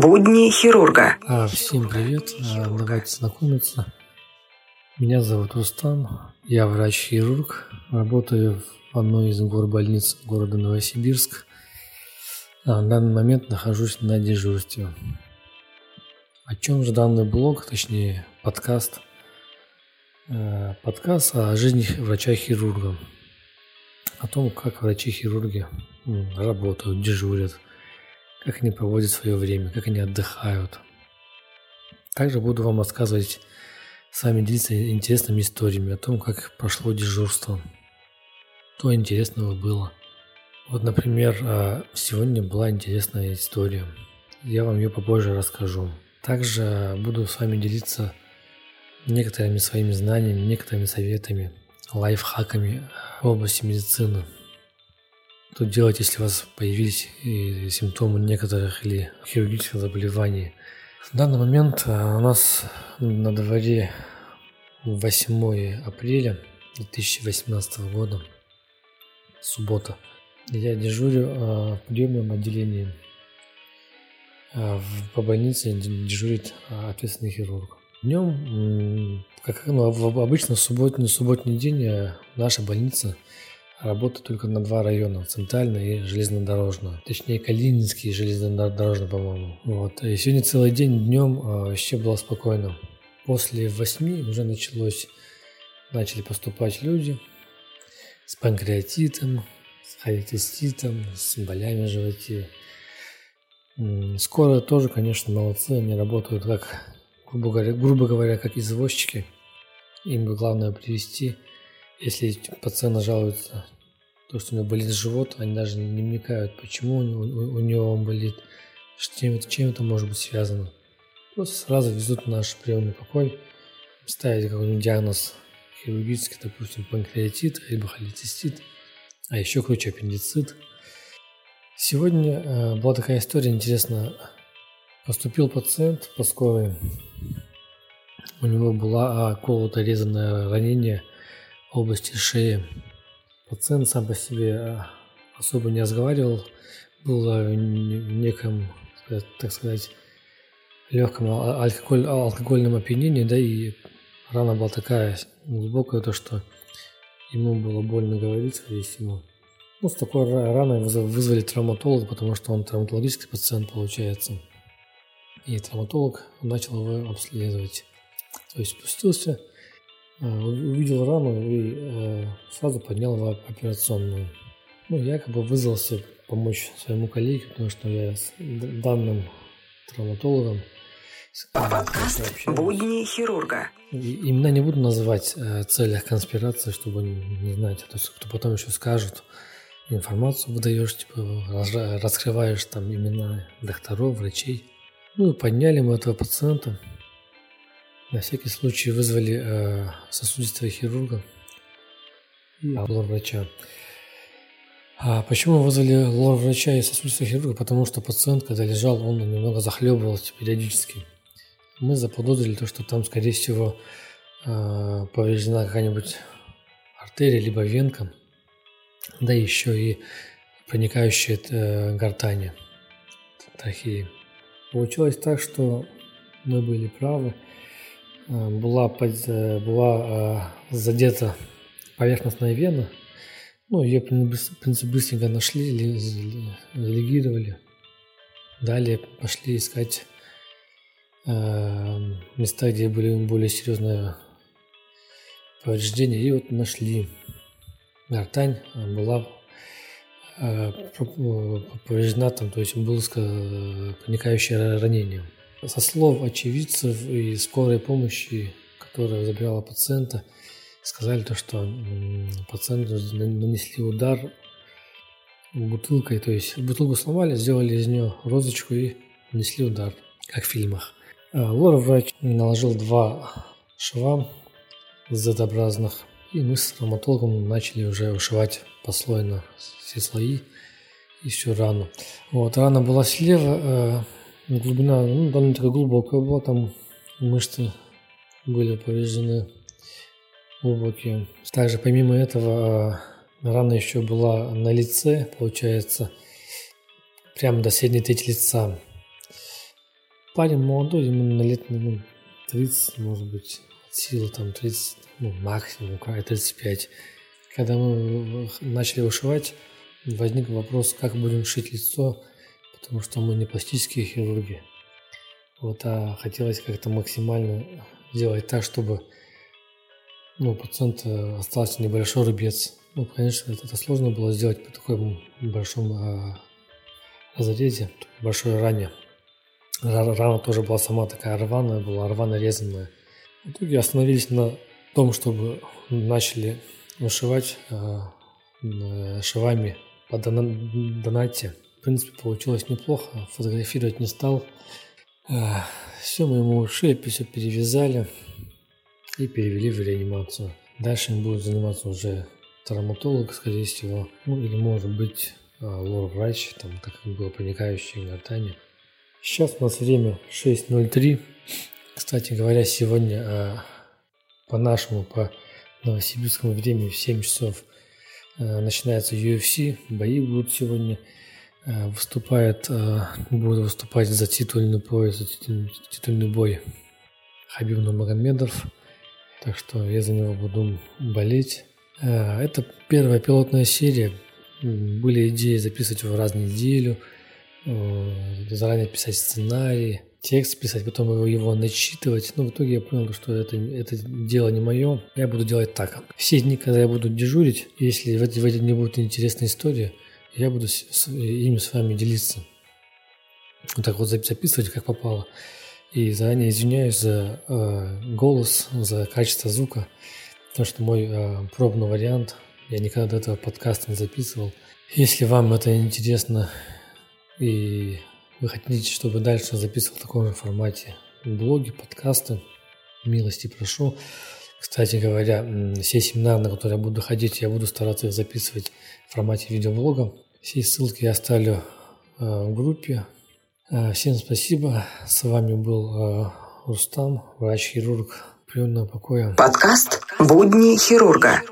Будни хирурга. А, всем привет, давайте знакомиться. Меня зовут Устан, я врач-хирург, работаю в одной из горбольниц города Новосибирск. А, в данный момент нахожусь на дежурстве. О чем же данный блог, точнее подкаст? А, подкаст о жизни врача-хирурга. О том, как врачи-хирурги работают, дежурят – как они проводят свое время, как они отдыхают. Также буду вам рассказывать, с вами делиться интересными историями о том, как прошло дежурство, что интересного было. Вот, например, а, сегодня была интересная история. Я вам ее попозже расскажу. Также буду с вами делиться некоторыми своими знаниями, некоторыми советами, лайфхаками в области медицины – что делать, если у вас появились симптомы некоторых или хирургических заболеваний? В данный момент а, у нас на дворе 8 апреля 2018 года, суббота. Я дежурю а, в приемном отделении. По больнице дежурит ответственный хирург. Днем, как ну, обычно, в субботний, субботний день наша больница – работает только на два района, центральный и железнодорожный. Точнее, Калининский и железнодорожный, по-моему. Вот. И сегодня целый день днем э, вообще было спокойно. После восьми уже началось, начали поступать люди с панкреатитом, с холециститом, с болями в животе. Скоро тоже, конечно, молодцы, они работают как, грубо говоря, грубо говоря как извозчики. Им бы главное привести если пациент жалуется, то, что у него болит живот, они даже не вникают, почему у него, у него он болит, чем, чем это может быть связано. Просто сразу везут в наш приемный покой, ставить какой-нибудь диагноз хирургический, допустим, панкреатит, либо холецистит, а еще круче аппендицит. Сегодня э, была такая история интересная. Поступил пациент по скорой. У него была колото резанное ранение области шеи. Пациент сам по себе а, особо не разговаривал, был в неком, так сказать, легком алкоголь, алкогольном опьянении, да, и рана была такая глубокая, то, что ему было больно говорить, скорее всего. Ну, с такой раной вызвали травматолога, потому что он травматологический пациент получается. И травматолог начал его обследовать. То есть спустился, Э, увидел рану и э, сразу поднял в операционную. Ну, я как бы вызвался помочь своему коллеге, потому что я с данным травматологом Подкаст «Будни хирурга». Имена не буду называть э, целях конспирации, чтобы не знать, а то кто потом еще скажут, информацию выдаешь, типа раскрываешь там имена докторов, врачей. Ну, подняли мы этого пациента, на всякий случай вызвали э, сосудистого хирурга и лор-врача. А почему вызвали лор-врача и сосудистого хирурга? Потому что пациент, когда лежал, он немного захлебывался периодически. Мы заподозрили то, что там, скорее всего, э, повреждена какая-нибудь артерия либо венка, да еще и проникающая э, гортани, трахеи. Получилось так, что мы были правы – была, э, была э, задета поверхностная вена. Ну, ее, принципе, быстренько нашли, легировали. Далее пошли искать места, где были более серьезные повреждения. И вот нашли. Гортань была повреждена, там, то есть было проникающее ранение. Со слов очевидцев и скорой помощи, которая забирала пациента, сказали то, что пациенту нанесли удар бутылкой, то есть бутылку сломали, сделали из нее розочку и нанесли удар, как в фильмах. А, Лор-врач наложил два шва Z-образных, и мы с травматологом начали уже ушивать послойно все слои и всю рану. Вот, рана была слева, э, Глубина ну, довольно-таки глубокая была, там мышцы были повреждены глубокие. Также помимо этого рана еще была на лице, получается, прямо до средней трети лица. Парень молодой, ему на лет ну, 30, может быть, сила там 30, ну, максимум, 35. Когда мы начали вышивать, возник вопрос, как будем шить лицо, потому что мы не пластические хирурги. Вот, а хотелось как-то максимально сделать так, чтобы ну, у пациента остался небольшой рубец. Ну, конечно, это, это сложно было сделать по такому большому а, разрезе, большой ране. Рана тоже была сама такая рваная, была рвано резанная. В итоге остановились на том, чтобы начали вышивать а, шивами по донате. В принципе, получилось неплохо. Фотографировать не стал. А, все мы ему ушили, все перевязали и перевели в реанимацию. Дальше им будет заниматься уже травматолог, скорее всего, ну или может быть а, лор-врач, там, так как было проникающее гортани. Сейчас у нас время 6.03. Кстати говоря, сегодня а, по нашему, по новосибирскому времени в 7 часов начинается UFC, бои будут сегодня. А, выступает, а, будет выступать за титульный пояс, за титульный, титульный бой Хабиб Нурмагомедов. Так что я за него буду болеть. А, это первая пилотная серия. Были идеи записывать его раз в неделю, заранее писать сценарий, текст писать, потом его, его начитывать. Но в итоге я понял, что это, это дело не мое. Я буду делать так. Все дни, когда я буду дежурить, если в эти, в эти дни будет интересная история, я буду с, ими с вами делиться. Вот так вот записывать, как попало. И заранее извиняюсь за э, голос, за качество звука, потому что мой э, пробный вариант, я никогда до этого подкаста не записывал. Если вам это интересно и вы хотите, чтобы дальше записывал в таком же формате блоги, подкасты, милости прошу. Кстати говоря, все семинары, на которые я буду ходить, я буду стараться их записывать в формате видеоблога. Все ссылки я оставлю э, в группе Э, всем спасибо. С вами был э, Рустам, врач-хирург приемного покоя. Подкаст «Будни хирурга».